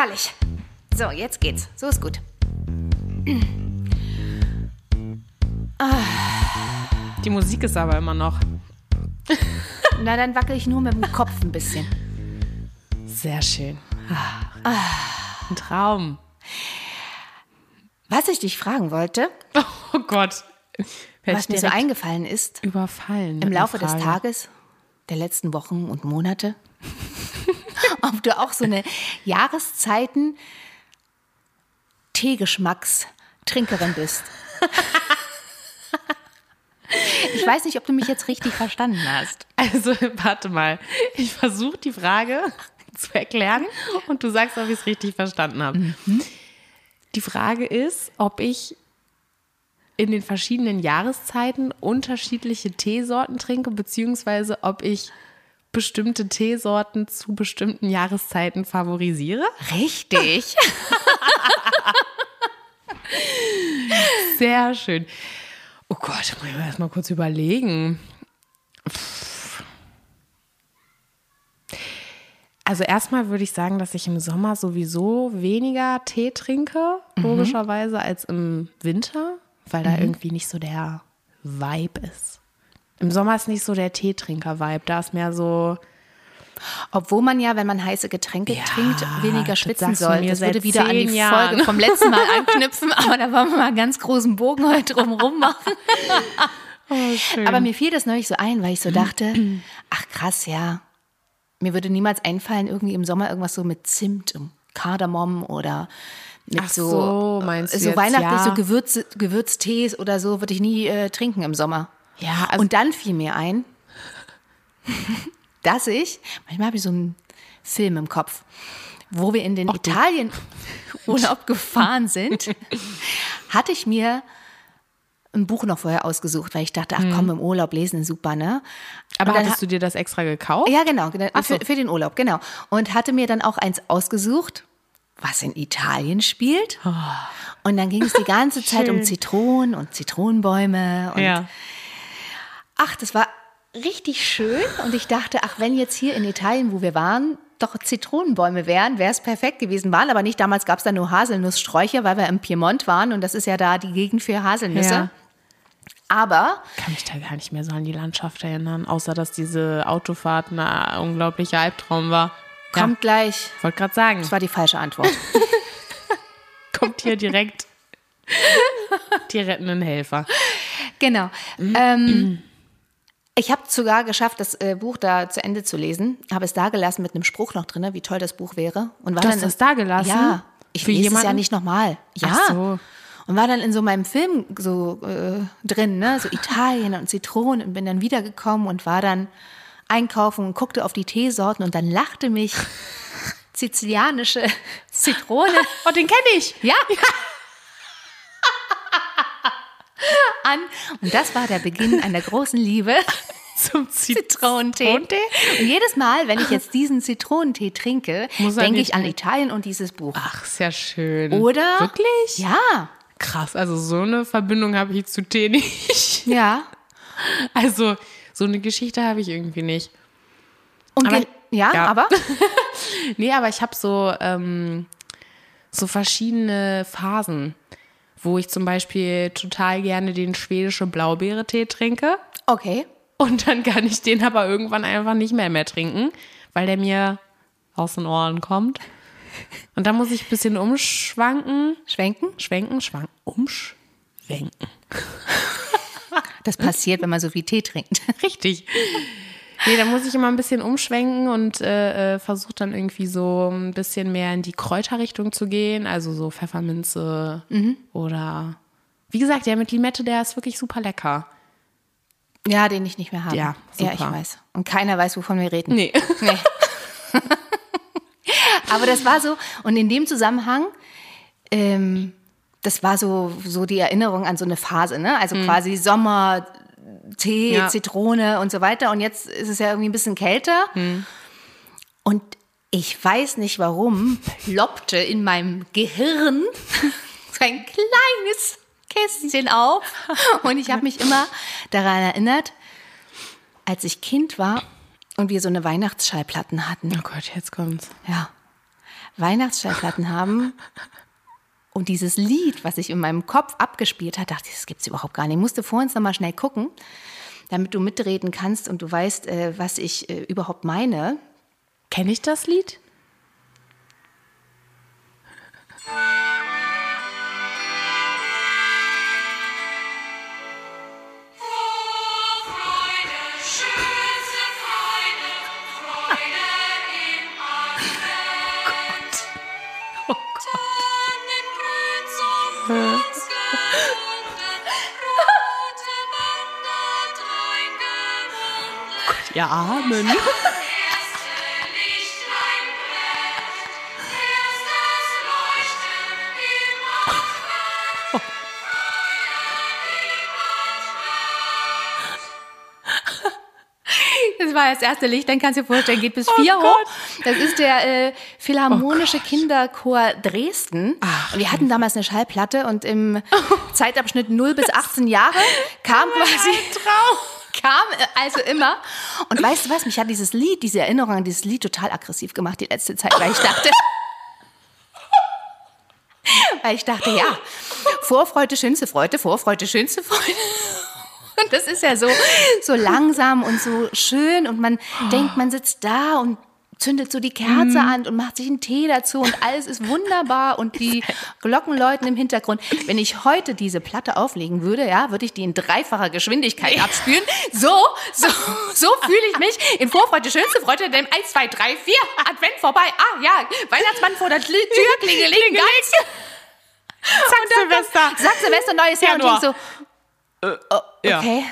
herrlich. So, jetzt geht's. So ist gut. Die Musik ist aber immer noch. Na, dann wackel ich nur mit dem Kopf ein bisschen. Sehr schön. Ein Traum. Was ich dich fragen wollte, Oh Gott. Was mir so eingefallen ist, überfallen. im Laufe des. Tages, der letzten Wochen und Monate, ob du auch so eine Jahreszeiten Teegeschmackstrinkerin bist. Ich weiß nicht, ob du mich jetzt richtig verstanden hast. Also, warte mal. Ich versuche die Frage zu erklären und du sagst, ob ich es richtig verstanden habe. Mhm. Die Frage ist, ob ich in den verschiedenen Jahreszeiten unterschiedliche Teesorten trinke, beziehungsweise ob ich bestimmte Teesorten zu bestimmten Jahreszeiten favorisiere. Richtig. Sehr schön. Oh Gott, muss ich mir erst mal kurz überlegen. Also erstmal würde ich sagen, dass ich im Sommer sowieso weniger Tee trinke, logischerweise, als im Winter, weil da irgendwie nicht so der Vibe ist. Im Sommer ist nicht so der Teetrinker-Vibe, da ist mehr so, Obwohl man ja, wenn man heiße Getränke Ja, trinkt, weniger schwitzen soll. Das würde wieder an die Jahren. Folge vom letzten Mal anknüpfen, aber da wollen wir mal einen ganz großen Bogen heute drumherum machen. oh. Aber mir fiel das neulich so ein, weil ich so dachte, ach krass, ja. Mir würde niemals einfallen, irgendwie im Sommer irgendwas so mit Zimt und Kardamom oder mit Ach so, so, meinst du so weihnachtlich ja. so Gewürz, Gewürztees oder so würde ich nie äh, trinken im Sommer. Ja, also Und dann fiel mir ein, dass ich, manchmal habe ich so einen Film im Kopf, wo wir in den Italien Urlaub gefahren sind, hatte ich mir ein Buch noch vorher ausgesucht, weil ich dachte, ach komm, im Urlaub lesen ist super, ne? aber hattest du dir das extra gekauft? ja, genau, genau so. für, für den Urlaub, genau. Und hatte mir dann auch eins ausgesucht, was in Italien spielt. Und dann ging es die ganze Zeit um Oh. Zitronen und Zitronenbäume und ja. Ach, das war richtig schön. Und ich dachte, ach, wenn jetzt hier in Italien, wo wir waren, doch Zitronenbäume wären, wäre es perfekt gewesen. Waren aber nicht. Damals gab es da nur Haselnusssträucher, weil wir im Piemont waren. Und das ist ja da die Gegend für Haselnüsse. Ja. Aber kann mich da gar nicht mehr so an die Landschaft erinnern, außer dass diese Autofahrt ein unglaublicher Albtraum war. kommt gleich. Ja, wollte gerade sagen, Das war die falsche Antwort. kommt hier direkt die rettenden Helfer. genau. Ähm, ich habe sogar geschafft, das äh, Buch da zu Ende zu lesen. Habe es da gelassen mit einem Spruch noch drin, wie toll das Buch wäre. Und war Du dann hast das da gelassen? Ja. Ich Für lese es ja jemanden? nicht nochmal. Ja. Ach so. Und war dann in so meinem Film so äh, drin, ne? so Italien und Zitronen und bin dann wiedergekommen und war dann einkaufen und guckte auf die Teesorten und dann lachte mich sizilianische Zitrone Oh, den kenne ich. ja. An. Und das war der Beginn einer großen Liebe Zum Zitronentee. Zitronentee? Und jedes Mal, wenn ich jetzt diesen Zitronentee trinke, denke ich an Italien. Und dieses Buch. Ach, ja schön. Oder? Wirklich? Ja. Krass, also so eine Verbindung habe ich zu Tee nicht. Ja. Also so eine Geschichte habe ich irgendwie nicht. Und Aber- ja, ja. aber Nee, aber ich habe so, ähm, so verschiedene Phasen, wo ich zum Beispiel total gerne den schwedische Blaubeere-Tee trinke. okay. Und dann kann ich den aber irgendwann einfach nicht mehr mehr trinken, weil der mir aus den Ohren kommt. Und dann muss ich ein bisschen umschwanken. Schwenken. Schwenken, schwanken, umschwenken. Das passiert, wenn man so viel Tee trinkt. Richtig. Nee, da muss ich immer ein bisschen umschwenken und äh, äh, versuche dann irgendwie so ein bisschen mehr in die Kräuterrichtung zu gehen. Also so Pfefferminze oder wie gesagt, der mit Limette, der ist wirklich super lecker. Ja, den ich nicht mehr habe. Ja, ja, ich super. weiß. Und keiner weiß, wovon wir reden. Nee. Nee. Aber das war so, und in dem Zusammenhang, ähm, das war so, so die Erinnerung an so eine Phase, ne? Also quasi Sommer, Tee. Ja. Zitrone und so weiter. Und jetzt ist es ja irgendwie ein bisschen kälter. Mhm. Und ich weiß nicht warum, ploppte in meinem Gehirn so ein kleines Kästchen auf. Und ich habe mich immer daran erinnert, als ich Kind war und wir so eine Weihnachtsschallplatten hatten. Oh Gott, jetzt kommt's. Ja. Weihnachtsschallplatten haben. Und dieses Lied, was sich in meinem Kopf abgespielt hat, dachte ich, das gibt es überhaupt gar nicht. Ich musste vorhin noch mal schnell gucken, damit du mitreden kannst und du weißt, äh, was ich äh, überhaupt meine. Kenne ich das Lied? Ja, Amen. Das war das erste Licht, dann kannst du dir vorstellen, geht bis vier Oh hoch. Gott. Das ist der äh, Philharmonische Oh Kinderchor Dresden. und wir hatten damals eine Schallplatte und im Zeitabschnitt 0 bis 18 Jahre kam quasi kam äh, also immer. Und weißt du was, mich hat dieses Lied, diese Erinnerung an dieses Lied total aggressiv gemacht die letzte Zeit, weil ich dachte, weil ich dachte, ja, Vorfreude, schönste Freude, Vorfreude, schönste Freude. Und das ist ja so, so langsam und so schön und man denkt, man sitzt da und zündet so die Kerze an und macht sich einen Tee dazu und alles ist wunderbar und die Glocken läuten im Hintergrund. Wenn ich heute diese Platte auflegen würde, ja, würde ich die in dreifacher Geschwindigkeit abspülen. So, so, so fühle ich mich in Vorfreude, schönste Freude, dem 1, 2, 3, 4, Advent vorbei. Ah, ja, Weihnachtsmann vor der Tür, Klingeling, ganz. Zack, Silvester. Sag Silvester, neues Jahr und ich so, oh, ja. okay.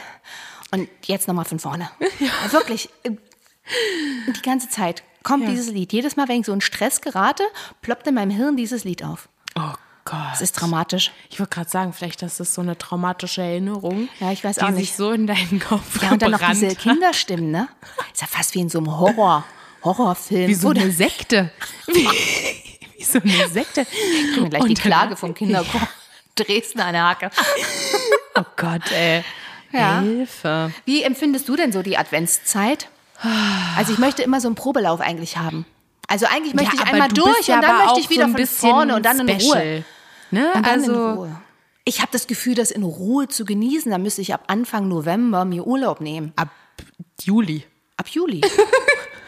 Und jetzt nochmal von vorne. Wirklich, äh, die ganze Zeit kommt Ja. dieses Lied. Jedes Mal, wenn ich so in Stress gerate, ploppt in meinem Hirn dieses Lied auf. Oh Gott. Das ist dramatisch. Ich wollte gerade sagen, vielleicht ist das so eine traumatische Erinnerung. Ja, ich weiß die auch sich nicht. so in deinen Kopf Ja, und dann noch diese hat. Kinderstimmen, ne? Ist ja fast wie in so einem Horror, Horrorfilm. Wie so Oder eine Sekte. Wie, wie so eine Sekte. kriegen wir gleich die Und dann- Klage vom Kinderchor Dresden an der Hacke. Oh Gott, ey. Ja. Hilfe. Wie empfindest du denn so die Adventszeit? Also ich möchte immer so einen Probelauf eigentlich haben. Also eigentlich möchte ich aber einmal du durch ja und dann möchte ich wieder so ein von vorne und dann in Ruhe. special, Ne? Und dann also, in Ruhe. Ich habe das Gefühl, das in Ruhe zu genießen. Da müsste ich ab Anfang November mir Urlaub nehmen. ab Juli. Ab Juli.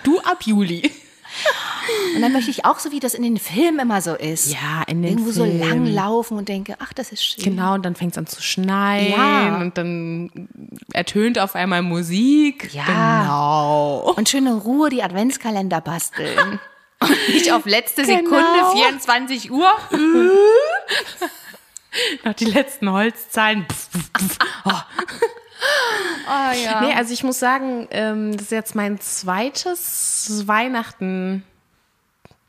Du ab Juli. Und dann möchte ich auch so, wie das in den Filmen immer so ist. Ja, in den Irgendwo so Filmen. lang laufen und denke, ach, das ist schön. Genau, und dann fängt es an zu schneien Ja. und dann ertönt auf einmal Musik. Ja. Genau. Und schön in Ruhe die Adventskalender basteln. Und nicht auf letzte Genau. Sekunde, 24 Uhr. Noch die letzten Holzzahlen. Pff, pff, pff. Oh. Oh ja. Nee, also ich muss sagen, ähm, das ist jetzt mein zweites Weihnachten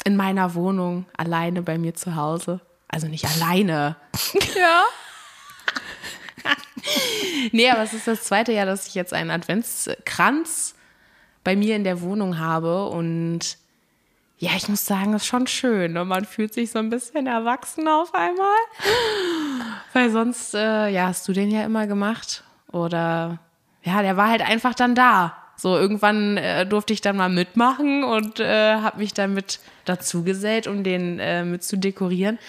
in meiner Wohnung, alleine bei mir zu Hause. Also nicht alleine. ja. Nee, aber es ist das zweite Jahr, dass ich jetzt einen Adventskranz bei mir in der Wohnung habe und ja, ich muss sagen, das ist schon schön. Und man fühlt sich so ein bisschen erwachsen auf einmal. Weil sonst, äh, ja, hast du den ja immer gemacht. Oder ja, der war halt einfach dann da. So, irgendwann äh, durfte ich dann mal mitmachen und äh, habe mich dann mit dazu gesellt, um den äh, mit zu dekorieren.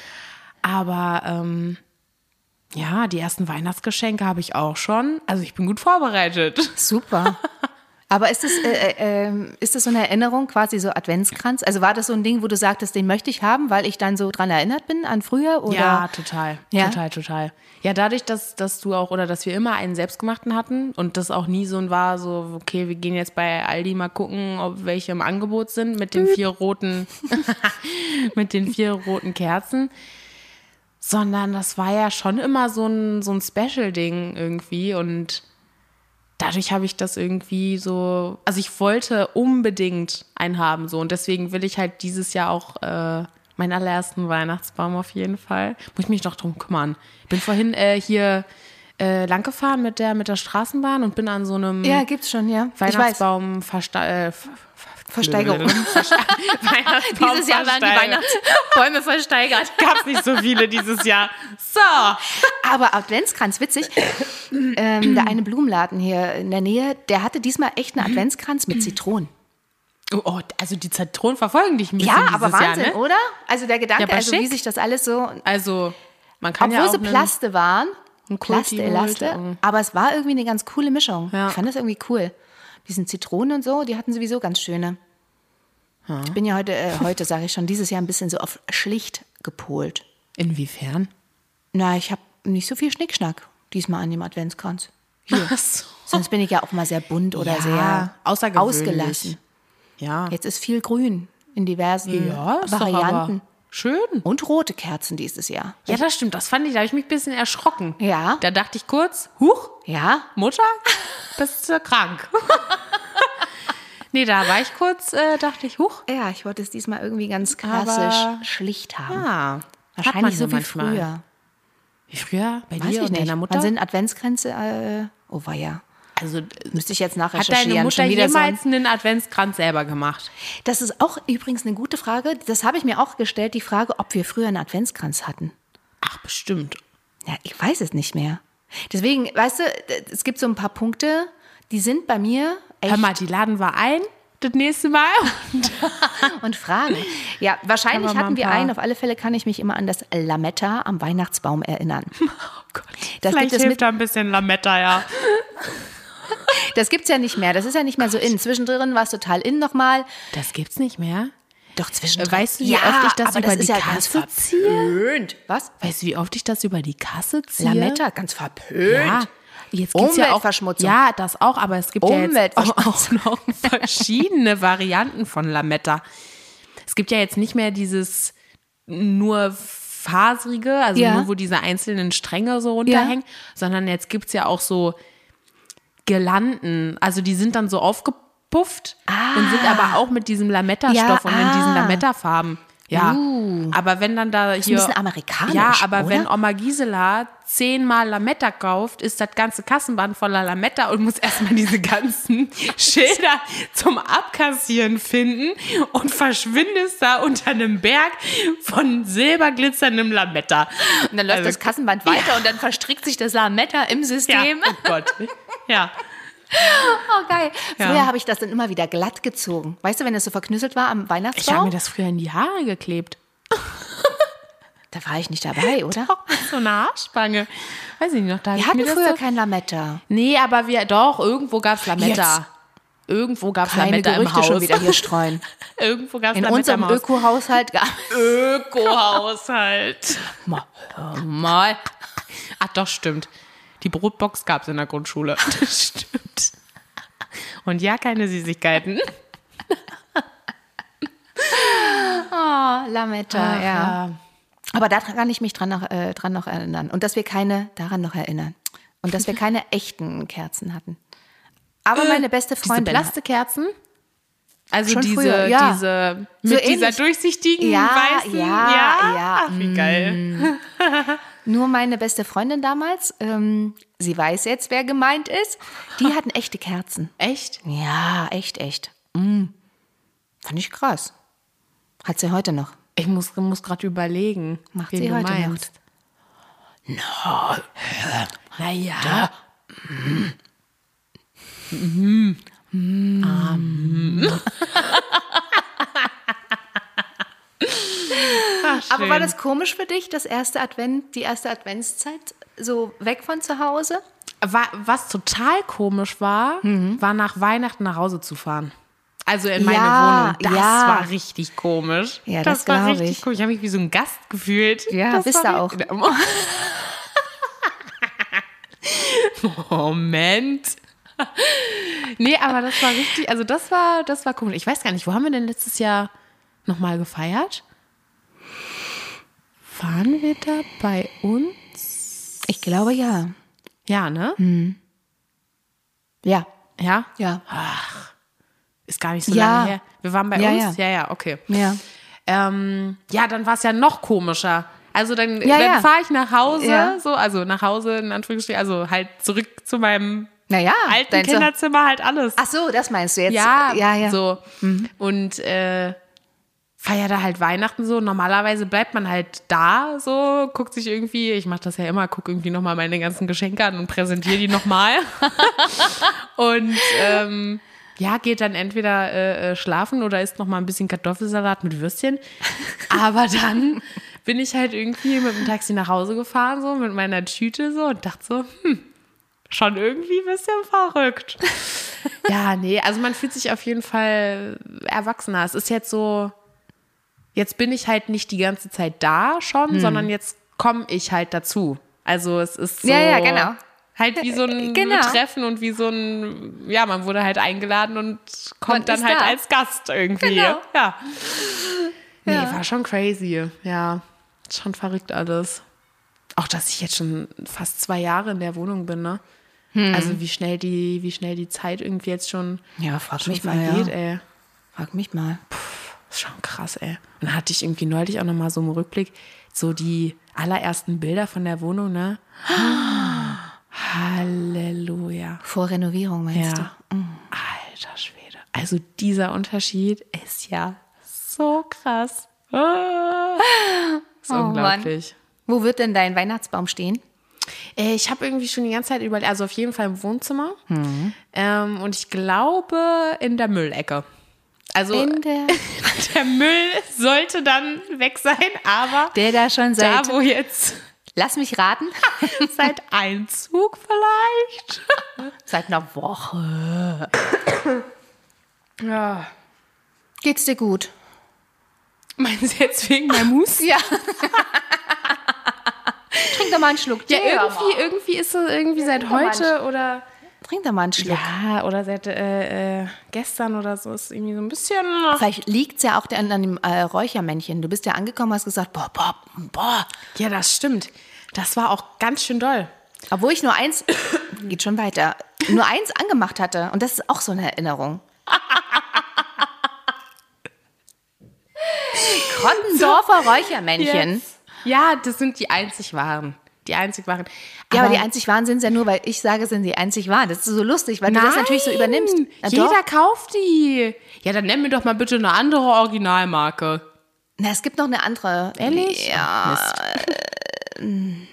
Aber ähm, ja, die ersten Weihnachtsgeschenke habe ich auch schon. Also ich bin gut vorbereitet. Super. Aber ist das, äh, äh, ähm, ist das so eine Erinnerung, quasi so Adventskranz? Also war das so ein Ding, wo du sagtest, den möchte ich haben, weil ich dann so dran erinnert bin an früher? Oder? Ja, total. Ja? Total, total. Ja, dadurch, dass, dass du auch oder dass wir immer einen selbstgemachten hatten und das auch nie so ein war, so, okay, wir gehen jetzt bei Aldi mal gucken, ob welche im Angebot sind mit den vier roten, mit den vier roten Kerzen. Sondern das war ja schon immer so ein, so ein Special-Ding irgendwie und dadurch habe ich das irgendwie so, also ich wollte unbedingt einen haben so und deswegen will ich halt dieses Jahr auch äh, meinen allerersten Weihnachtsbaum auf jeden Fall. Muss ich mich noch drum kümmern. Bin vorhin äh, hier äh, lang gefahren mit der mit der Straßenbahn und bin an so einem Ja, gibt's schon, ja. Ich weiß. Weihnachtsbaum versta äh, ver- Versteigerung. Dieses Jahr werden die. Weihnachtsbäume versteigert. Gab's nicht so viele dieses Jahr. So. Aber Adventskranz, witzig. ähm, der eine Blumenladen hier in der Nähe, der hatte diesmal echt einen Adventskranz mit Zitronen. Oh, oh, also die Zitronen verfolgen dich ein bisschen Ja, aber Wahnsinn, Jahr, ne? oder? Also der Gedanke, Ja, also wie schick. sich das alles so, Also man kann obwohl ja auch sie Plaste waren, Plaste, Elaste, aber es war irgendwie eine ganz coole Mischung. Ja. Ich fand das irgendwie cool. Diesen Zitronen und so, die hatten sowieso ganz schöne. Ich bin ja heute, äh, heute sage ich schon, dieses Jahr ein bisschen so auf schlicht gepolt. Inwiefern? Na, ich habe nicht so viel Schnickschnack diesmal an dem Adventskranz. Hier. Ach so. Sonst bin ich ja auch mal sehr bunt oder Ja, sehr ausgelassen. Ja. Jetzt ist viel grün in diversen Ja, Varianten. Schön. Und rote Kerzen dieses Jahr. Ja, das stimmt. Das fand ich, da habe ich mich ein bisschen erschrocken. Ja. Da dachte ich kurz, huch, Ja, Mutter, bist du krank? nee, da war ich kurz, äh, dachte ich, huch. ja, ich wollte es diesmal irgendwie ganz klassisch Aber- schlicht haben. Ah, Wahrscheinlich so wie manchmal. früher. Wie früher? Bei Weiß dir ich und nicht. deiner Mutter? Wann sind Adventskränze? Äh, oh, war ja. Also, äh, Müsste ich jetzt hat nachrecherchieren. deine Mutter Schon wieder so ein- jemals einen Adventskranz selber gemacht? Das ist auch übrigens eine gute Frage. Das habe ich mir auch gestellt, die Frage, ob wir früher einen Adventskranz hatten. Ach, bestimmt. Ja, ich weiß es nicht mehr. Deswegen, weißt du, es gibt so ein paar Punkte, die sind bei mir echt Hör mal, die laden wir ein das nächste Mal. und Fragen. Ja, wahrscheinlich wir hatten ein wir einen. Auf alle Fälle kann ich mich immer an das Lametta am Weihnachtsbaum erinnern. Oh Gott. Das Vielleicht gibt es hilft mit- da ein bisschen Lametta, ja. Das gibt's ja nicht mehr. Das ist ja nicht mehr so in. Zwischendrin war es total in nochmal. Das gibt's nicht mehr. Doch zwischendrin. Weißt du, wie oft ich das über das die ja Kasse ziehe? verpönt. Was? Weißt du, wie oft ich das über die Kasse ziehe? Lametta, ganz verpönt. Ja. Jetzt gibt's ja auch, ja, das auch, aber es gibt ja jetzt auch, noch verschiedene Varianten von Lametta. Es gibt ja jetzt nicht mehr dieses nur faserige, also Ja. nur wo diese einzelnen Stränge so runterhängen, sondern jetzt gibt's ja auch so Girlanden, also die sind dann so aufgepufft und sind aber auch mit diesem Lametta-Stoff Ja, und in diesen ah. Lametta-Farben. Ja, aber wenn dann da hier. bisschen amerikanisch, Ja, aber oder? wenn Oma Gisela zehnmal Lametta kauft, ist das ganze Kassenband voller Lametta und muss erstmal diese ganzen Schilder zum Abkassieren finden und verschwindest da unter einem Berg von silberglitzerndem Lametta. Und dann läuft Also- das Kassenband weiter und dann verstrickt sich das Lametta im Ja, System. oh Gott. Ja. Oh, geil. Ja. Früher habe ich das dann immer wieder glatt gezogen. Weißt du, wenn es so verknüsselt war am Ich habe Weihnachtsbaum? mir das früher in die Haare geklebt. da war ich nicht dabei, oder? Mit so einer Haarspange. Weiß ich nicht noch. Da Wir hatten das früher so, kein Lametta. Nee, aber wir, doch, irgendwo gab es Lametta. Jetzt. Irgendwo gab es Lametta im Gerüchte Haus. schon wieder hier streuen. irgendwo gab es In Lametta unserem im Haus. Öko-Haushalt gab Öko-Haushalt. Mal, mal. Ach doch, stimmt. Die Brotbox gab es in der Grundschule. Das stimmt. Und ja, keine Süßigkeiten. Oh, Lametta, ja. Aber da kann ich mich dran noch, äh, dran noch erinnern. Und dass wir keine, daran noch erinnern. Und dass wir keine echten Kerzen hatten. Aber meine beste Äh, Diese Freundin. Plastekerzen? Also Schon diese, früher, ja. diese So mit dieser ähnlich. durchsichtigen Ja, weißen. ja, ja. Ach, wie geil. Nur meine beste Freundin damals, ähm, sie weiß jetzt, wer gemeint ist, die hatten echte Kerzen. Echt? Ja, echt, echt. Mm. Fand ich krass. Hat sie heute noch. Ich muss, muss gerade überlegen, Macht sie heute noch. meinst. No. Naja. Aber war das komisch für dich, das erste Advent, die erste Adventszeit, so weg von zu Hause? Wa- Was total komisch war, war nach Weihnachten nach Hause zu fahren. Also in meine Ja, Wohnung. Das ja. war richtig komisch. Ja, das war glaub richtig ich. komisch. Ich habe mich wie so ein Gast gefühlt. Ja, das bist war du auch. Moment. Nee, aber das war richtig, also das war, das war komisch. Ich weiß gar nicht, wo haben wir denn letztes Jahr nochmal gefeiert? Waren wir da bei uns? Ich glaube ja. Ja, ne? Ja. Ja? Ja. Ist gar nicht so Ja. lange her. Wir waren bei Ja, uns? ja. Ja, ja, okay. Ja. Ähm, ja, dann war es ja noch komischer. Also dann, Ja, dann fahre ich nach Hause, so, also nach Hause in Anführungsstrichen, also halt zurück zu meinem Naja. alten Kinderzimmer, halt alles. Ach so, das meinst du jetzt? ja, ja, ja. so. Und äh, feier da halt Weihnachten so. Normalerweise bleibt man halt da, so, guckt sich irgendwie, ich mache das ja immer, guck irgendwie nochmal meine ganzen Geschenke an und präsentiere die nochmal. und ähm, Ja, geht dann entweder äh, äh, schlafen oder isst noch mal ein bisschen Kartoffelsalat mit Würstchen. Aber dann bin ich halt irgendwie mit dem Taxi nach Hause gefahren, so mit meiner Tüte so und dachte so, hm, schon irgendwie ein bisschen verrückt. ja, nee, also man fühlt sich auf jeden Fall erwachsener. Es ist jetzt so, jetzt bin ich halt nicht die ganze Zeit da schon, hm. sondern jetzt komme ich halt dazu. Also es ist so. Ja, ja, genau. Halt wie so ein genau. Treffen und wie so ein, ja, man wurde halt eingeladen und kommt man dann halt da. als Gast irgendwie. Genau. Ja. Nee, ja. war schon crazy. Ja, schon verrückt alles. Auch, dass ich jetzt schon fast zwei Jahre in der Wohnung bin, ne? Hm. Also wie schnell die, wie schnell die Zeit irgendwie jetzt schon, ja, frag schon mich vergeht, mal, ja. ey. Frag mich mal. Puh, ist schon krass, ey. Und dann hatte ich irgendwie neulich auch nochmal so im Rückblick so die allerersten Bilder von der Wohnung, ne? Halleluja. Vor Renovierung meinst ja. du? Mhm. Alter Schwede. Also dieser Unterschied ist ja so krass. Ah. ist oh, unglaublich. Mann. Wo wird denn dein Weihnachtsbaum stehen? Äh, ich habe irgendwie schon die ganze Zeit überlegt, also auf jeden Fall im Wohnzimmer. Mhm. Ähm, und ich glaube in der Müllecke. Also der, der, Müll sollte dann weg sein, aber der da schon seit da wo jetzt Lass mich raten. Seit Einzug vielleicht. Seit einer Woche. Ja. Geht's dir gut? Meinen Sie jetzt wegen der Mus? Ja. Trink doch mal einen Schluck. Ja, irgendwie, irgendwie ist es irgendwie seit heute oder Trink doch mal einen Schluck. Ja, oder seit äh, äh, gestern oder so ist irgendwie so ein bisschen. Vielleicht liegt es ja auch an, an dem äh, Räuchermännchen. Du bist ja angekommen, hast gesagt, boah, boah, boah. Ja, das stimmt. Das war auch ganz schön doll. Obwohl ich nur eins, geht schon weiter, nur eins angemacht hatte. Und das ist auch so eine Erinnerung. Krottendorfer Räuchermännchen. Yes. Ja, das sind die einzig wahren die einzig wahren. Aber ja, aber die einzig wahren sind es ja nur, weil ich sage, sind die einzig wahren. Das ist so lustig, weil Nein, du das natürlich so übernimmst. Na, jeder doch. kauft die. Ja, dann nenn mir doch mal bitte eine andere Originalmarke. Na, es gibt noch eine andere. Ehrlich? Ja. Äh,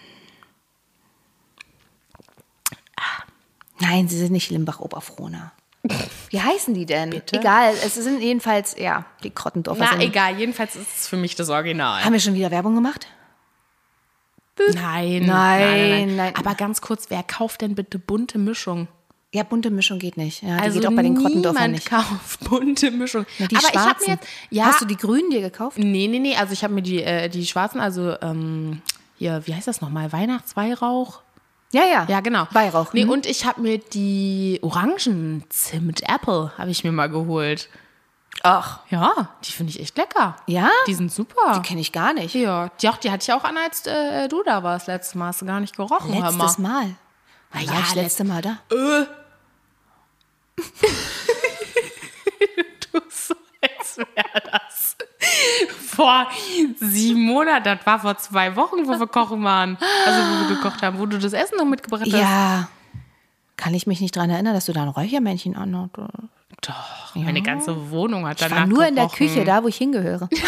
Nein, sie sind nicht Limbach-Oberfrohna. Wie heißen die denn? Bitte? Egal, es sind jedenfalls, ja, die Krottendorfer. Na, egal, jedenfalls ist es für mich das Original. Haben wir schon wieder Werbung gemacht? Nein, nein, nein, nein, nein. Aber ganz kurz, wer kauft denn bitte bunte Mischung? Ja, bunte Mischung geht nicht. Ja, die also geht auch bei den Krottendorfern nicht. kauft bunte Mischung. Ja, die Aber schwarzen. ich habe mir jetzt, ja, Hast du die grünen dir gekauft? Nee, nee, nee. Also ich habe mir die, äh, die schwarzen, also ähm, hier, wie heißt das nochmal? Weihnachtsweihrauch? Ja, ja. Ja, genau. Weihrauch. Nee, mhm. und ich habe mir die Orangen Zimt Apple habe ich mir mal geholt. Ach. Ja, die finde ich echt lecker. Ja? Die sind super. Die kenne ich gar nicht. Ja, die, auch, die hatte ich auch an, als äh, du da warst letztes Mal. Hast du gar nicht gerochen, Letztes Mal? Na ja, das letzte Mal da. Äh. du so, als wäre das vor sieben Monaten. Das war vor zwei Wochen, wo wir kochen waren. Also, wo wir gekocht haben, wo du das Essen noch mitgebracht hast. Ja. Kann ich mich nicht daran erinnern, dass du da ein Räuchermännchen anhattest? Doch, ja. meine ganze Wohnung hat danach Ich war nur gerochen. in der Küche, da wo ich hingehöre.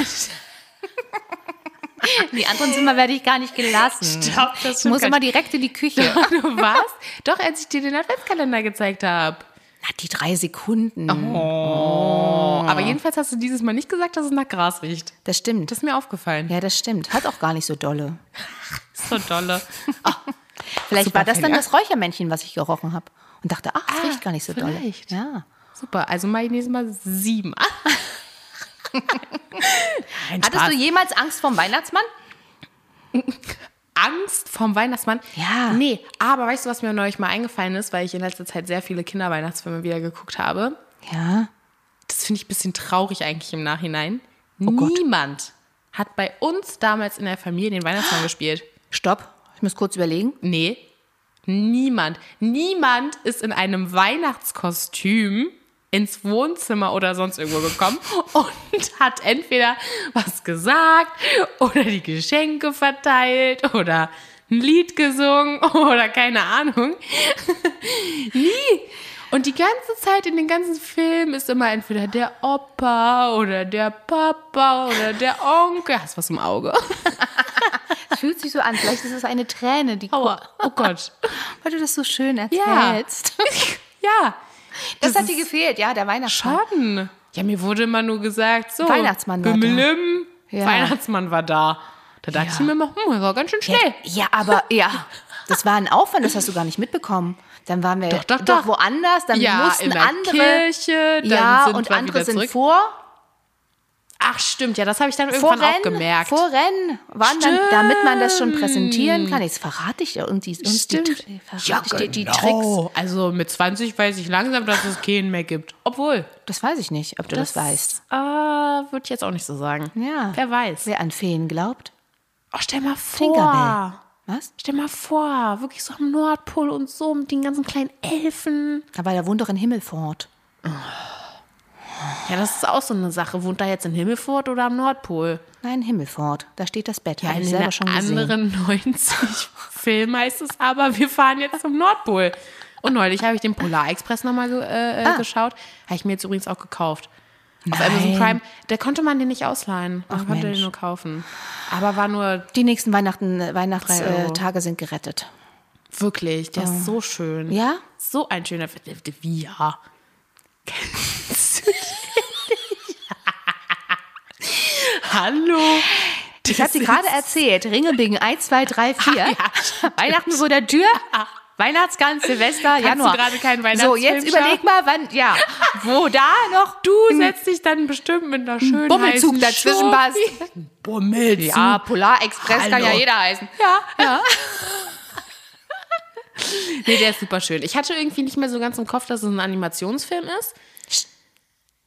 Die anderen Zimmer werde ich gar nicht gelassen. Stopp, das ich muss immer direkt in die Küche. Du warst? Doch, als ich dir den Adventskalender gezeigt habe. Na, die drei Sekunden. Oh. Aber jedenfalls hast du dieses Mal nicht gesagt, dass es nach Gras riecht. Das stimmt. Das ist mir aufgefallen. Ja, das stimmt. Hat auch gar nicht so dolle. so dolle. Oh. Vielleicht Super, war das dann das Räuchermännchen, was ich gerochen habe. Und dachte, ach, das ah, riecht gar nicht so vielleicht. dolle. Ja. Super, also mache ich nächstes Mal sieben. Hattest du jemals Angst vom Weihnachtsmann? Angst vom Weihnachtsmann? Ja. Nee, aber weißt du, was mir neulich mal eingefallen ist, weil ich in letzter Zeit sehr viele Kinderweihnachtsfilme wieder geguckt habe? Ja. Das finde ich ein bisschen traurig eigentlich im Nachhinein. Oh Niemand Gott. hat bei uns damals in der Familie den Weihnachtsmann gespielt. Stopp, ich muss kurz überlegen. Nee, niemand. Niemand ist in einem Weihnachtskostüm ins Wohnzimmer oder sonst irgendwo gekommen und hat entweder was gesagt oder die Geschenke verteilt oder ein Lied gesungen oder keine Ahnung. Nie. Und die ganze Zeit in den ganzen Filmen ist immer entweder der Opa oder der Papa oder der Onkel. Hast was im Auge? Es fühlt sich so an. Vielleicht ist es eine Träne, die. Aua. Oh Gott. Weil du das so schön erzählst. Ja. ja. Das, Das hat dir gefehlt, ja, der Weihnachtsmann. Schaden. Ja, mir wurde immer nur gesagt, so. Weihnachtsmann war da. Bimmelim, Ja. Weihnachtsmann war da. Da dachte Ja. ich mir immer, hm, das war ganz schön Ja, schnell. ja, aber ja, das war ein Aufwand, das hast du gar nicht mitbekommen. Dann waren wir Doch, doch, doch. woanders, dann Ja, mussten in der andere. Kirche, dann ja, und andere sind vor, Ach, stimmt, ja, das habe ich dann irgendwann auch gemerkt. Vorrennen waren dann, damit man das schon präsentieren kann. Jetzt verrate ich dir uns die, uns die, verrate ich dir die Tricks. genau. Also mit 20 weiß ich langsam, dass es keinen mehr gibt. Obwohl, Das weiß ich nicht, ob du das, weißt. Äh, Würde ich jetzt auch nicht so sagen. Ja. Wer weiß. Wer an Feen glaubt. Oh, stell mal Tinkerbell. vor. Was? Stell mal vor, wirklich so am Nordpol und so mit den ganzen kleinen Elfen. Aber der wohnt doch in Himmelfort. Ja, das ist auch so eine Sache. Wohnt da jetzt in Himmelfort oder am Nordpol? Nein, Himmelfort. Da steht das Bett. Ja, Habe in ich den selber schon gesehen. anderen 90 Filmen heißt es aber, wir fahren jetzt zum Nordpol. Und neulich habe ich den Polarexpress nochmal ge äh, Ah. geschaut. Habe ich mir jetzt übrigens auch gekauft. Auf Nein. Amazon Prime. Da konnte man den nicht ausleihen. Man konnte Mensch. den nur kaufen. Aber war nur Die nächsten Weihnachten, Euro. Weihnachtstage sind gerettet. wirklich, der ist so schön. Oh. Ja? So ein schöner Film. Wie ja. Kennst du den? Hallo. Ich habe sie gerade erzählt. Ringelbingen 1, 2, 3, 4. ja, stimmt. Weihnachten vor der Tür. Weihnachtsgans, Silvester, du Januar. gerade keinen So, Weihnachtsfilm jetzt überleg mal, wann, ja, wo da noch Du setzt dich dann bestimmt mit einer schönen Bummelzug dazwischen passt. Schoki- Bummelzug. Ja, Polarexpress kann Hallo. ja jeder heißen. Ja, ja. Nee, der ist super schön. Ich hatte irgendwie nicht mehr so ganz im Kopf, dass es ein Animationsfilm ist.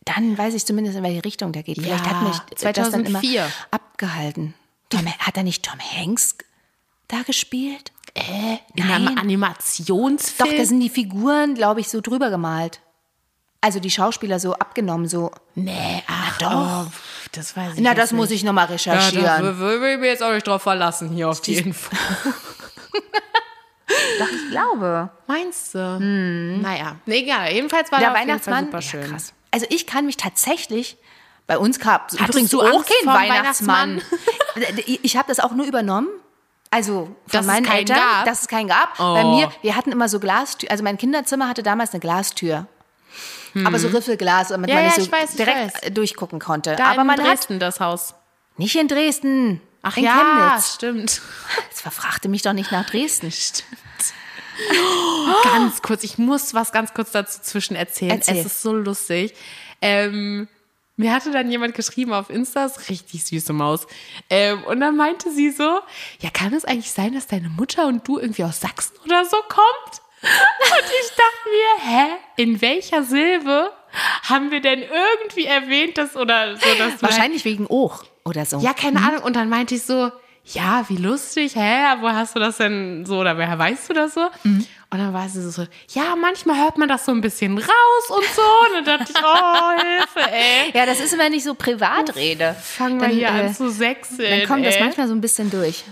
Dann weiß ich zumindest, in welche Richtung der geht. Vielleicht Ja, hat mich das dann immer 2004. abgehalten. Tom, hat er nicht Tom Hanks da gespielt? Äh, in einem Nein. Animationsfilm? Doch, da sind die Figuren, glaube ich, so drüber gemalt. Also die Schauspieler so abgenommen, so. nee, ach doch. Oh, das weiß ich Na, das muss nicht. ich nochmal Ja, recherchieren. da will ich mir jetzt auch nicht drauf verlassen hier auf die Info. Doch, ich glaube. Meinst du? Naja, nee, egal. Jedenfalls war Der Weihnachtsmann. super schön. Ja, krass. Also ich kann mich tatsächlich. Bei uns gab es übrigens du auch keinen vorm Weihnachtsmann. ich habe das auch nur übernommen. Also von Dass es meinen keinen Eltern, gab? dass es keinen gab. Oh. Bei mir, wir hatten immer so Glastür. Also mein Kinderzimmer hatte damals eine Glastür. Aber so Riffelglas, damit Ja, man nicht ja, so weiß, direkt weiß. durchgucken konnte. Da Aber in man hat Dresden das Haus. nicht in Dresden. Ach in ja, Chemnitz. stimmt. Jetzt verfrachte mich doch nicht nach Dresden. ganz kurz, ich muss was ganz kurz dazu zwischen erzählen. Erzähl. Es ist so lustig. Ähm, mir hatte dann jemand geschrieben auf Insta, ist richtig süße Maus. Ähm, und dann meinte sie so, ja, kann es eigentlich sein, dass deine Mutter und du irgendwie aus Sachsen oder so kommt? Und ich dachte mir, hä, in welcher Silbe haben wir denn irgendwie erwähnt, dass oder so, dass Wahrscheinlich wegen Och oder so. ja, keine Ahnung. Und dann meinte ich so, ja, wie lustig, hä, wo hast du das denn so, oder woher weißt du das so? Und dann war sie so, ja, manchmal hört man das so ein bisschen raus und so. Und dann dachte ich, oh, Hilfe, ey. Ja, das ist immer nicht so Privatrede. Fangen wir Dann, hier äh, an zu sechseln. Dann kommt das ey. manchmal so ein bisschen durch.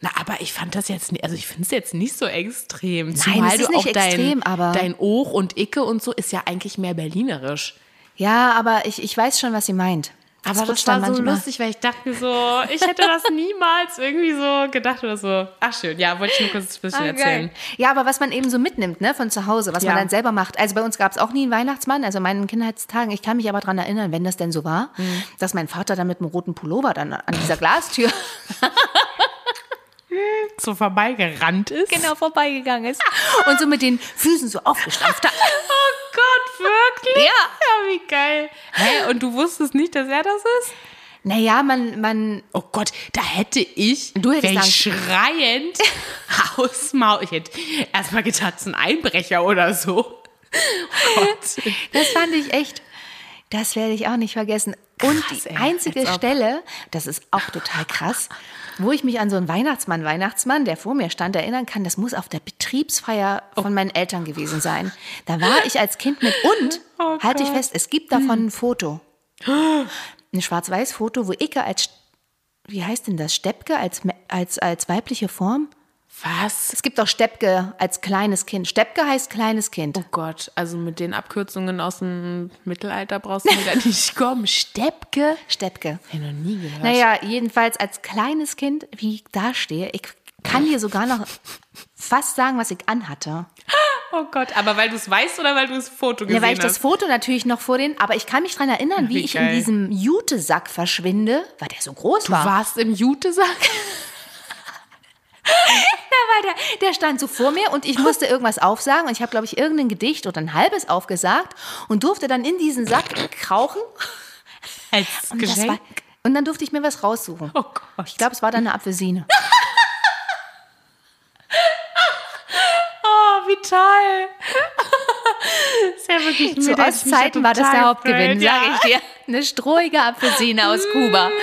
Na, aber ich fand das jetzt, nicht- also ich finde es jetzt nicht so extrem. Nein, Zumal es ist du nicht auch dein, extrem, aber- dein Och und Icke und so ist ja eigentlich mehr berlinerisch. Ja, aber ich, ich weiß schon, was sie meint. Aber das war so lustig, weil ich dachte mir so, ich hätte das niemals irgendwie so gedacht oder so. Ach schön, ja, wollte ich nur kurz ein bisschen Ah, erzählen. geil. Ja, aber was man eben so mitnimmt, ne, von zu Hause, was Ja. man dann selber macht. Also bei uns gab es auch nie einen Weihnachtsmann, also in meinen Kindheitstagen. Ich kann mich aber daran erinnern, wenn das denn so war, Mhm. dass mein Vater dann mit einem roten Pullover dann an dieser Glastür so vorbeigerannt ist. genau vorbeigegangen ist und so mit den Füßen so aufgestampft hat. Oh Gott, wirklich? Ja. Ja, wie geil. Hä, und du wusstest nicht, dass er das ist? Naja, man, man, Oh Gott, da hätte ich, Du hättest ich schreiend aus Maul. Ich hätte erstmal gedacht, ein Einbrecher oder so. Oh Gott. das fand ich echt, das werde ich auch nicht vergessen. Und Krass, die ey, einzige. Stelle, das ist auch total krass, wo ich mich an so einen Weihnachtsmann, Weihnachtsmann, der vor mir stand, erinnern kann, das muss auf der Betriebsfeier Oh. von meinen Eltern gewesen sein. Da war ich als Kind mit und, Oh halte ich fest, es gibt davon ein Foto. Ein Schwarz-Weiß-Foto, wo Icke als, wie heißt denn das, Steppke als, als, als weibliche Form? Was? Es gibt auch Steppke als kleines Kind. Steppke heißt kleines Kind. Oh Gott, also mit den Abkürzungen aus dem Mittelalter brauchst du wieder nicht kommen. Steppke? Steppke. Ich noch nie gehört. Naja, jedenfalls als kleines Kind, wie ich da stehe, ich kann dir sogar noch fast sagen, was ich anhatte. Oh Gott, aber weil du es weißt oder weil du das Foto gesehen Ja, weil ich hast? das Foto natürlich noch vor den, aber ich kann mich dran erinnern, wie, Wie ich in diesem Jutesack verschwinde, weil der so groß du war. warst im Jutesack? Der, der stand so vor mir und ich musste irgendwas aufsagen und ich habe, glaube ich, irgendein Gedicht oder ein halbes aufgesagt und durfte dann in diesen Sack krauchen. Als Und, Geschenk? war, und dann durfte ich mir was raussuchen. oh Gott. Ich glaube, es war dann eine Apfelsine. Oh, wie toll. ist ja wirklich Zu Ostzeiten war das der Hauptgewinn, ja. sage ich dir. Eine strohige Apfelsine aus Kuba.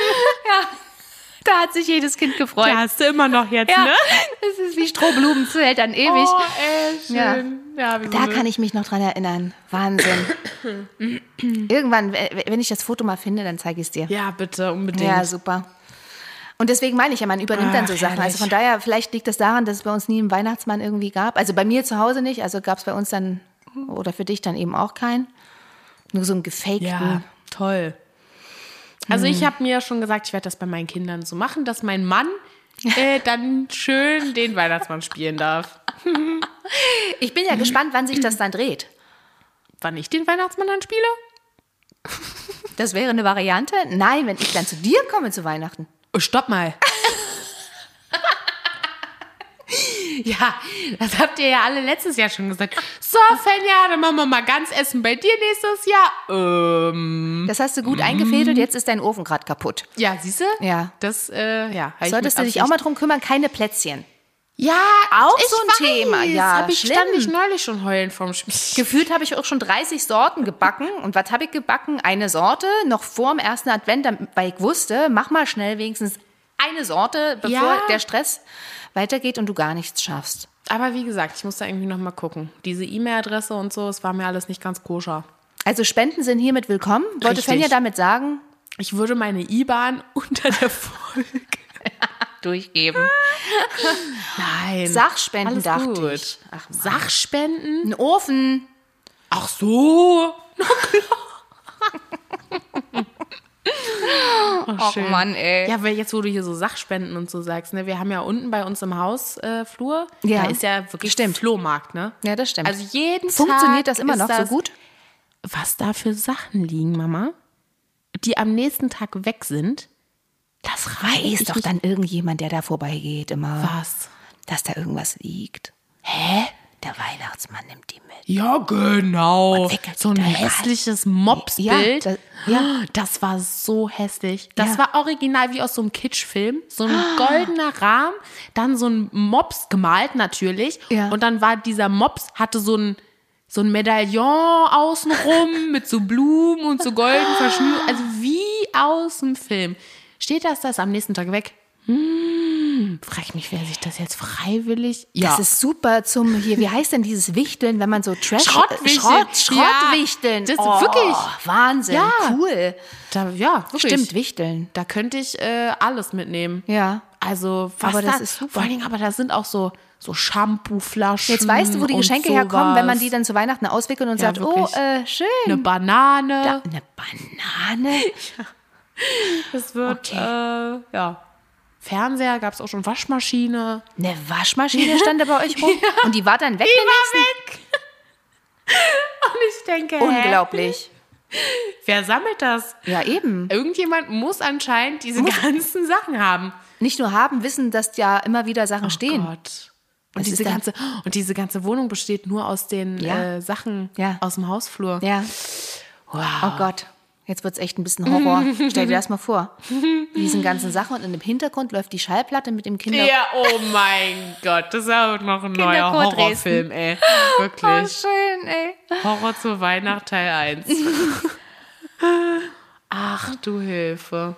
Ja, da hat sich jedes Kind gefreut. Da hast du immer noch jetzt, Ja, ne? das ist wie Strohblumen, zählt dann ewig. Oh, ey, schön. Ja, wie Da gut. kann ich mich noch dran erinnern. Wahnsinn. Irgendwann, wenn ich das Foto mal finde, dann zeige ich es dir. Ja, bitte, unbedingt. Ja, super. Und deswegen meine ich ja, man übernimmt dann so Ach, Sachen. Also von daher, vielleicht liegt es daran, dass es bei uns nie einen Weihnachtsmann irgendwie gab. Also bei mir zu Hause nicht, also gab es bei uns dann, oder für dich dann eben auch keinen. Nur so einen gefakten. Ja, toll. Also Hm. ich habe mir schon gesagt, ich werde das bei meinen Kindern so machen, dass mein Mann äh, dann schön den Weihnachtsmann spielen darf. Ich bin ja gespannt, wann sich das dann dreht. Wann ich den Weihnachtsmann dann spiele? Das wäre eine Variante. Nein, wenn ich dann zu dir komme zu Weihnachten. Oh, stopp mal. ja, das habt ihr ja alle letztes Jahr schon gesagt. So, Fenja, dann machen wir mal ganz Essen bei dir nächstes Jahr. Ähm, Das hast du gut eingefädelt, jetzt ist dein Ofen gerade kaputt. ja, siehst du? Ja. Das, äh, ja. Solltest du dich auch mal drum kümmern, keine Plätzchen. Ja, Auch so ein weiß. Thema. Ja, hab ich, schlimm. stand ich neulich schon heulen vorm Spiel. Gefühlt habe ich auch schon 30 Sorten gebacken. Und was habe ich gebacken? Eine Sorte, noch vor dem ersten Advent, weil ich wusste, mach mal schnell wenigstens eine Sorte, bevor Ja. der Stress weitergeht und du gar nichts schaffst. Aber wie gesagt, ich muss da irgendwie noch mal gucken. Diese E-Mail-Adresse und so, es war mir alles nicht ganz koscher. Also Spenden sind hiermit willkommen. Wollte. Fenja damit sagen, Ich würde meine IBAN unter der Folge. durchgeben. Nein. Sachspenden Alles dachte gut. ich. Ach, Mann. Sachspenden? Ein Ofen. Ach so. Na klar. Oh Mann, ey. Ja, weil jetzt, wo du hier so Sachspenden und so sagst, ne, wir haben ja unten bei uns im Haus äh, Ja. da ist ja wirklich Stimmt. Flohmarkt, ne? Ja, das stimmt. Also jeden Tag Funktioniert das immer noch so das- gut? Was da für Sachen liegen, Mama, die am nächsten Tag weg sind, das Weiß reißt doch dann irgendjemand, der da vorbeigeht, immer, was. dass da irgendwas liegt. Hä? Der Weihnachtsmann nimmt die mit. Ja, genau. So ein hässliches Mopsbild. Ja, das- ja. Das war so hässlich. Das Ja. war original wie aus so einem Kitschfilm. So ein goldener Rahmen, dann so ein Mops gemalt natürlich. Ja. Und dann war dieser Mops, hatte so ein, so ein Medaillon außenrum mit so Blumen und so golden verschnürt. Also wie aus dem Film. Steht das das am nächsten Tag weg? Hm, frag ich mich, wer sich das jetzt freiwillig. Das ist super zum hier, wie heißt denn dieses Wichteln, wenn man so Trash Schrottwichteln. Schrott, Ja, Schrottwichteln. das ist oh, wirklich- Wahnsinn, Ja. cool. da, ja, wirklich. Stimmt, Wichteln. Da könnte ich äh, alles mitnehmen. Ja. Also, was Aber das da, ist super. Vor allen Dingen, aber da sind auch so, so Shampooflaschen. Jetzt weißt du, wo die Geschenke herkommen, wenn man sowas. die dann zu Weihnachten auswickelt und Ja, sagt, wirklich. oh, äh, schön. Eine Banane. Da, eine Banane? Das wird, Okay. äh, ja. Fernseher gab es auch schon, Waschmaschine. Eine Waschmaschine stand da bei euch rum und die war dann weg. Die war nächsten- weg. Und ich denke, hä? Unglaublich. wer sammelt das? Ja, eben. Irgendjemand muss anscheinend diese ganzen Sachen haben. Nicht nur haben, wissen, dass ja immer wieder Sachen stehen. Oh Gott. Und Das diese, ganze, und diese ganze Wohnung besteht nur aus den Ja. äh, Sachen Ja. aus dem Hausflur. Ja. Wow. Oh Gott. Jetzt wird es echt ein bisschen Horror. Stell dir das mal vor. Diesen ganzen Sachen und im Hintergrund läuft die Schallplatte mit dem Kinder. Ja, oh mein Gott, das ist aber noch ein neuer Horrorfilm, ey. Oh, Wirklich. schön, ey. Horror zur Weihnacht Teil 1. Ach du Hilfe.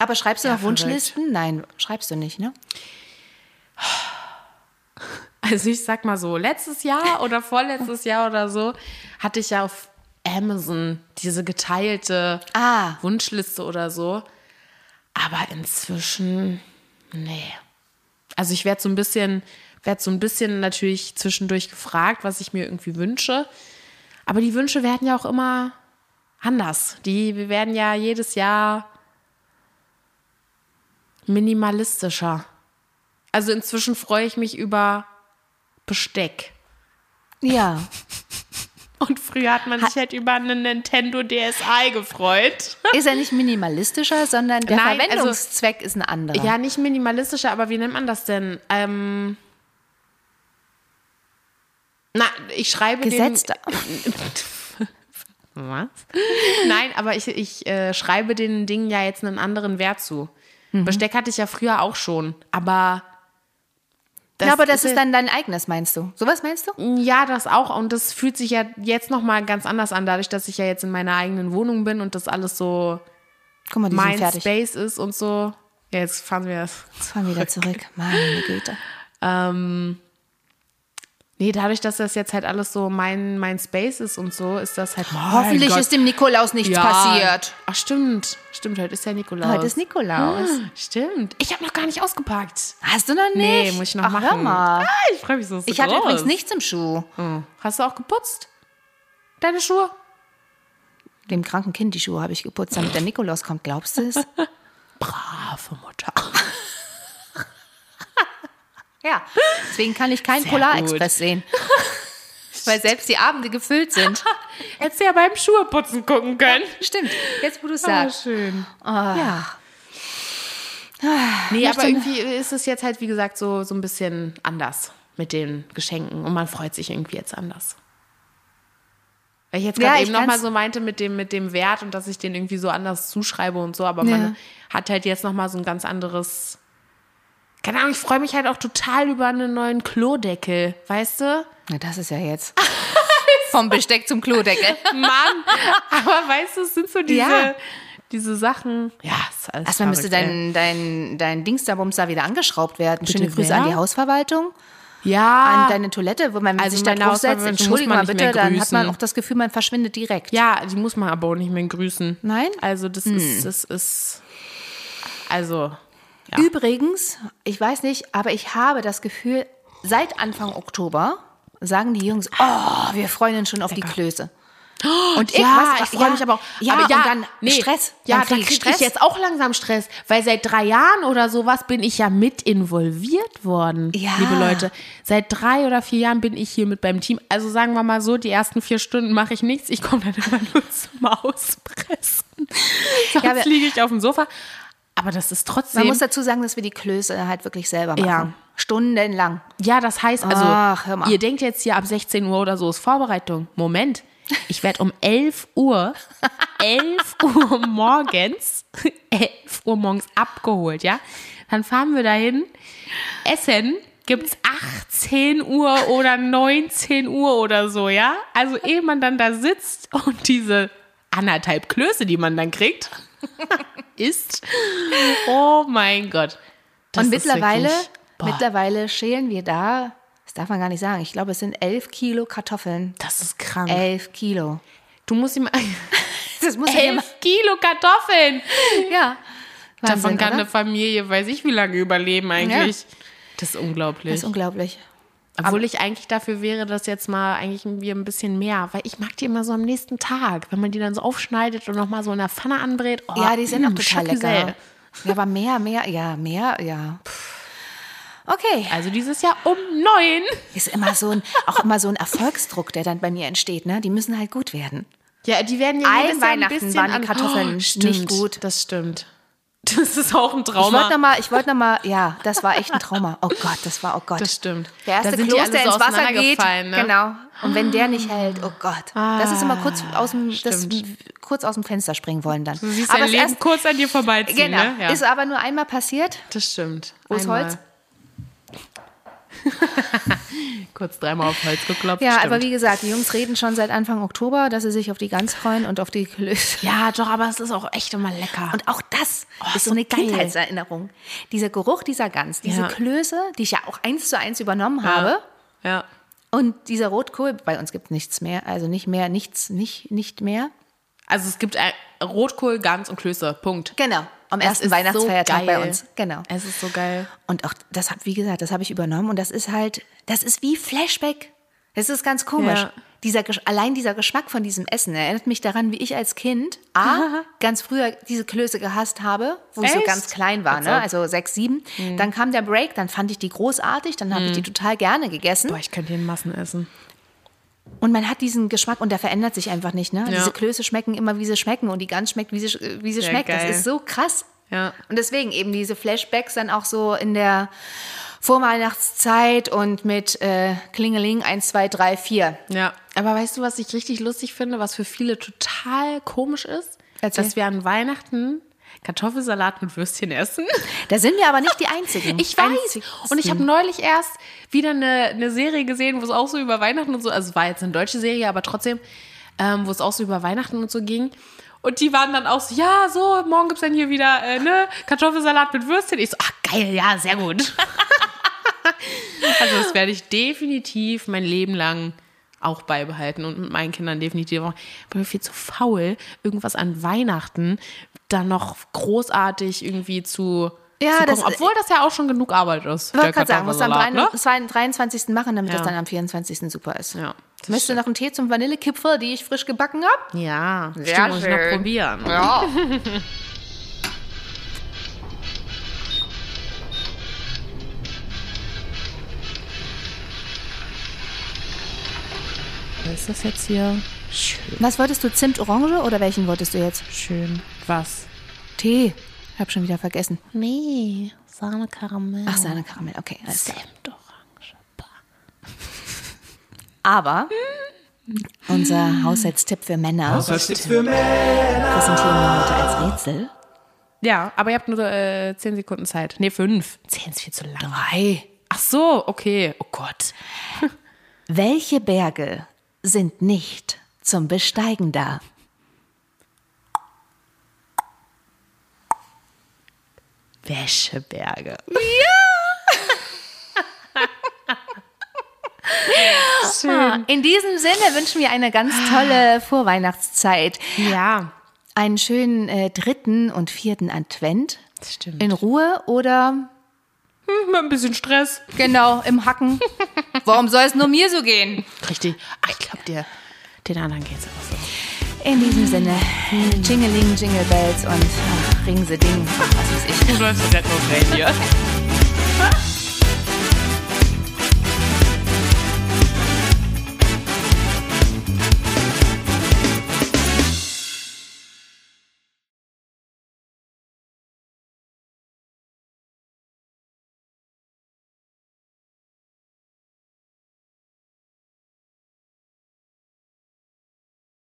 Aber schreibst du Ja, noch Wunschlisten? Nein, schreibst du nicht, ne? Also ich sag mal so, letztes Jahr oder vorletztes Jahr oder so hatte ich ja auf Amazon diese geteilte Ah. Wunschliste oder so. Aber inzwischen, nee. Also ich werde so ein bisschen, werde so ein bisschen natürlich zwischendurch gefragt, was ich mir irgendwie wünsche. Aber die Wünsche werden ja auch immer anders. Die werden ja jedes Jahr minimalistischer. Also inzwischen freue ich mich über Besteck. Ja. Und früher hat man sich halt über einen Nintendo DSi gefreut. Ist er nicht minimalistischer, sondern der Nein, also- Verwendungszweck ist ein anderer. Ja, nicht minimalistischer, aber wie nennt man das denn? Ähm, na, ich schreibe Gesetzter. den... Was? Nein, aber ich, ich äh, schreibe den Dingen ja jetzt einen anderen Wert zu. Mhm. Besteck hatte ich ja früher auch schon, aber... ja, aber das ist ja- dann dein eigenes, meinst du? Sowas meinst du? Ja, das auch. Und das fühlt sich ja jetzt nochmal ganz anders an, dadurch, dass ich ja jetzt in meiner eigenen Wohnung bin und das alles so Guck mal, die mein. Space ist und so. Ja, jetzt fahren wir das. Jetzt fahren wir wieder zurück. Meine Güte. Ähm, nee, dadurch, dass das jetzt halt alles so mein, mein Space ist und so, ist das halt. Hoffentlich Mein Gott. ist dem Nikolaus nichts Ja. passiert. Ach, stimmt. Stimmt, heute ist ja Nikolaus. Heute ist Nikolaus. Stimmt. Ich habe noch gar nicht ausgepackt. Hast du noch nicht? Nee, muss ich noch Ach, machen. Hör mal. Ah, ich freue mich so. Ich hatte übrigens nichts im Schuh. Hast du auch geputzt? Deine Schuhe? Dem kranken Kind die Schuhe habe ich geputzt, damit der Nikolaus kommt. Glaubst du es? Brave Mutter. Ja. Deswegen kann ich keinen Polarexpress sehen. Weil selbst die Abende gefüllt sind. Hättest du ja beim Schuheputzen gucken können. Stimmt. Jetzt, wo du es Ah, sagst. schön. Ja. Nee, aber irgendwie ist es jetzt halt, wie gesagt, so, so ein bisschen anders mit den Geschenken. Und man freut sich irgendwie jetzt anders. Weil ich jetzt Ja, gerade ich eben nochmal so meinte mit dem, mit dem Wert und dass ich den irgendwie so anders zuschreibe und so, aber Ja. man hat halt jetzt nochmal so ein ganz anderes. Keine Ahnung, ich freue mich halt auch total über einen neuen Klodeckel, weißt du? Na, das ist ja jetzt. Vom Besteck zum Klodeckel. Mann, aber weißt du, es sind so diese, Ja. diese Sachen. Ja, ist alles Erstmal müsste dein, dein, dein Dingsterbums da wieder angeschraubt werden. Schöne Bitte Grüße wer? an die Hausverwaltung, Ja. an deine Toilette, wo man Also sich da meine drauf setzt. Hausverwaltung muss Entschuldigung mal bitte, dann hat man auch das Gefühl, man verschwindet direkt. Ja, die muss man aber auch nicht mehr grüßen. Nein? Hm. Also das ist, das ist, also, ja. Übrigens, ich weiß nicht, aber ich habe das Gefühl, seit Anfang Oktober sagen die Jungs, oh, wir freuen uns schon auf die Klöße. Und ich, ja, was, ich freue mich aber auch. Ja, aber und dann Stress. Ja, dann da krieg kriege ich jetzt auch langsam Stress, weil seit drei Jahren oder sowas bin ich ja mit involviert worden, Ja. liebe Leute. Seit drei oder vier Jahren bin ich hier mit beim Team. Also sagen wir mal so, die ersten vier Stunden mache ich nichts. Ich komme dann immer nur zum Auspressen. Sonst Ja, liege ich auf dem Sofa. Aber das ist trotzdem. Man muss dazu sagen, dass wir die Klöße halt wirklich selber machen. Ja. Stundenlang. Ja, das heißt also, Ach, ihr denkt jetzt hier ab 16 Uhr oder so ist Vorbereitung. Moment. Ich werde um 11 Uhr, 11 Uhr morgens, 11 Uhr morgens abgeholt, ja? Dann fahren wir dahin, essen, gibt's 18 Uhr oder 19 Uhr oder so, ja? Also ehe man dann da sitzt und diese anderthalb Klöße, die man dann kriegt, isst. Oh mein Gott. Das Und ist mittlerweile, wirklich- mittlerweile schälen wir da, das darf man gar nicht sagen, ich glaube, es sind elf Kilo Kartoffeln. Das ist krank. Elf Kilo. Du musst ihm Das muss elf Kilo Kartoffeln. Ja. Davon Wahnsinn, kann oder? eine Familie, weiß ich wie lange überleben eigentlich. Das ist unglaublich. Das ist unglaublich. Obwohl ich eigentlich dafür wäre, dass jetzt mal eigentlich mir ein bisschen mehr, weil ich mag die immer so am nächsten Tag, wenn man die dann so aufschneidet und nochmal so in der Pfanne anbrät. Oh, Ja, die sind auch mm, total lecker. Ja, aber mehr, mehr, ja, mehr, ja. Okay. Also dieses Jahr um neun. Ist immer so ein, auch immer so ein Erfolgsdruck, der dann bei mir entsteht, ne? Die müssen halt gut werden. Ja, die werden ja Ein jedes Jahr ein Weihnachten bisschen waren die Kartoffeln Oh, nicht stimmt, gut. Das stimmt. Das ist auch ein Ich Trauma. wollte nochmal, ich wollte nochmal, ja, das war echt ein Trauma. Oh Gott, das war, oh Gott. das stimmt. Der erste Kloß, der so ins Wasser geht. Ne? Genau. Und wenn der nicht hält, oh Gott. das ist immer kurz aus dem, das, kurz aus dem Fenster springen wollen dann. Du siehst aber dein es Leben erst, kurz an dir vorbeiziehen. genau, Ne? Ja. ist aber nur einmal passiert. Das stimmt. Wo ist. Holz? Kurz dreimal auf Holz geklopft. Ja, stimmt. aber wie gesagt, die Jungs reden schon seit Anfang Oktober, dass sie sich auf die Gans freuen und auf die Klöße. ja, doch, aber es ist auch echt immer lecker. Und auch das ist so eine geil. Kindheitserinnerung. Dieser Geruch dieser Gans, diese Ja. Klöße, die ich ja auch eins zu eins übernommen habe. ja. Und dieser Rotkohl, bei uns gibt nichts mehr, also nicht mehr, nichts, nicht, nicht mehr. Also es gibt ein Rotkohl, Gans und Klöße. Punkt. Genau, am ersten Weihnachtsfeiertag so bei uns. Genau. Es ist so geil. Und auch das habe, wie gesagt, das habe ich übernommen und das ist halt, das ist wie Flashback. Das ist ganz komisch. Ja. Dieser, allein dieser Geschmack von diesem Essen erinnert mich daran, wie ich als Kind A, ganz früher diese Klöße gehasst habe, wo ich so Echt? ganz klein war, ne? also sechs, sieben. Dann kam der Break, dann fand ich die großartig, dann habe ich die total gerne gegessen. Boah, ich könnte den Massen essen. Und man hat diesen Geschmack und der verändert sich einfach nicht. Ne? Ja. Diese Klöße schmecken immer, wie sie schmecken und die Gans schmeckt, wie sie, wie sie schmeckt. geil. Das ist so krass. Ja. Und deswegen eben diese Flashbacks dann auch so in der Vorweihnachtszeit und mit äh, Klingeling 1, 2, 3, 4. Ja, aber weißt du, was ich richtig lustig finde, was für viele total komisch ist? Erzähl. Dass wir an Weihnachten Kartoffelsalat mit Würstchen essen. Da sind wir aber nicht die Einzigen. Ich weiß. Einzigsten. Und ich habe neulich erst wieder eine, eine Serie gesehen, wo es auch so über Weihnachten und so, also es war jetzt eine deutsche Serie, aber trotzdem, ähm, wo es auch so über Weihnachten und so ging. Und die waren dann auch so, ja, so, morgen gibt's dann hier wieder äh, ne, Kartoffelsalat mit Würstchen. Ich so, ach geil, ja, sehr gut. also das werde ich definitiv mein Leben lang auch beibehalten und mit meinen Kindern definitiv auch. Ich bin viel zu faul, irgendwas an Weihnachten dann noch großartig irgendwie zu, Ja, zu das- obwohl das ja auch schon genug Arbeit ist. Ich wollte gerade sagen, muss am Kartoffelsalat, 23. 23. machen, damit Ja. das dann am 24. super ist. ne? Ja, das Möchtest du noch einen Tee zum Vanillekipferl, die ich frisch gebacken habe? Ja, Sehr stimmt, muss ich noch probieren. Ja. Ist das jetzt hier schön? Was wolltest du? Zimt Orange oder welchen wolltest du jetzt? Schön. Was? Tee. Ich hab schon wieder vergessen. Nee, Sahne Karamell. Ach, Sahne Karamell. Okay, alles. Senf Orange. Aber unser Haushaltstipp für Männer Haushaltstipps für Männer. präsentieren wir heute als Rätsel. Ja, aber ihr habt nur äh, 10 Sekunden Zeit. Nee, 5. 10 ist viel zu lang. Drei. Ach so, okay. Oh Gott. Welche Berge sind nicht zum Besteigen da? Wäscheberge. In diesem Sinne wünschen wir eine ganz tolle Vorweihnachtszeit. Ja, Einen schönen äh, dritten und vierten Advent. das stimmt. In Ruhe oder Mit ein bisschen Stress. genau im Hacken. Warum soll es nur mir so gehen? Richtig. Ach, ich glaube dir, den anderen geht's auch so. In diesem Sinne, Jingeling, Jingle Bells und ach, Ring the Ding, was weiß ich. Du läufst noch Reindeer.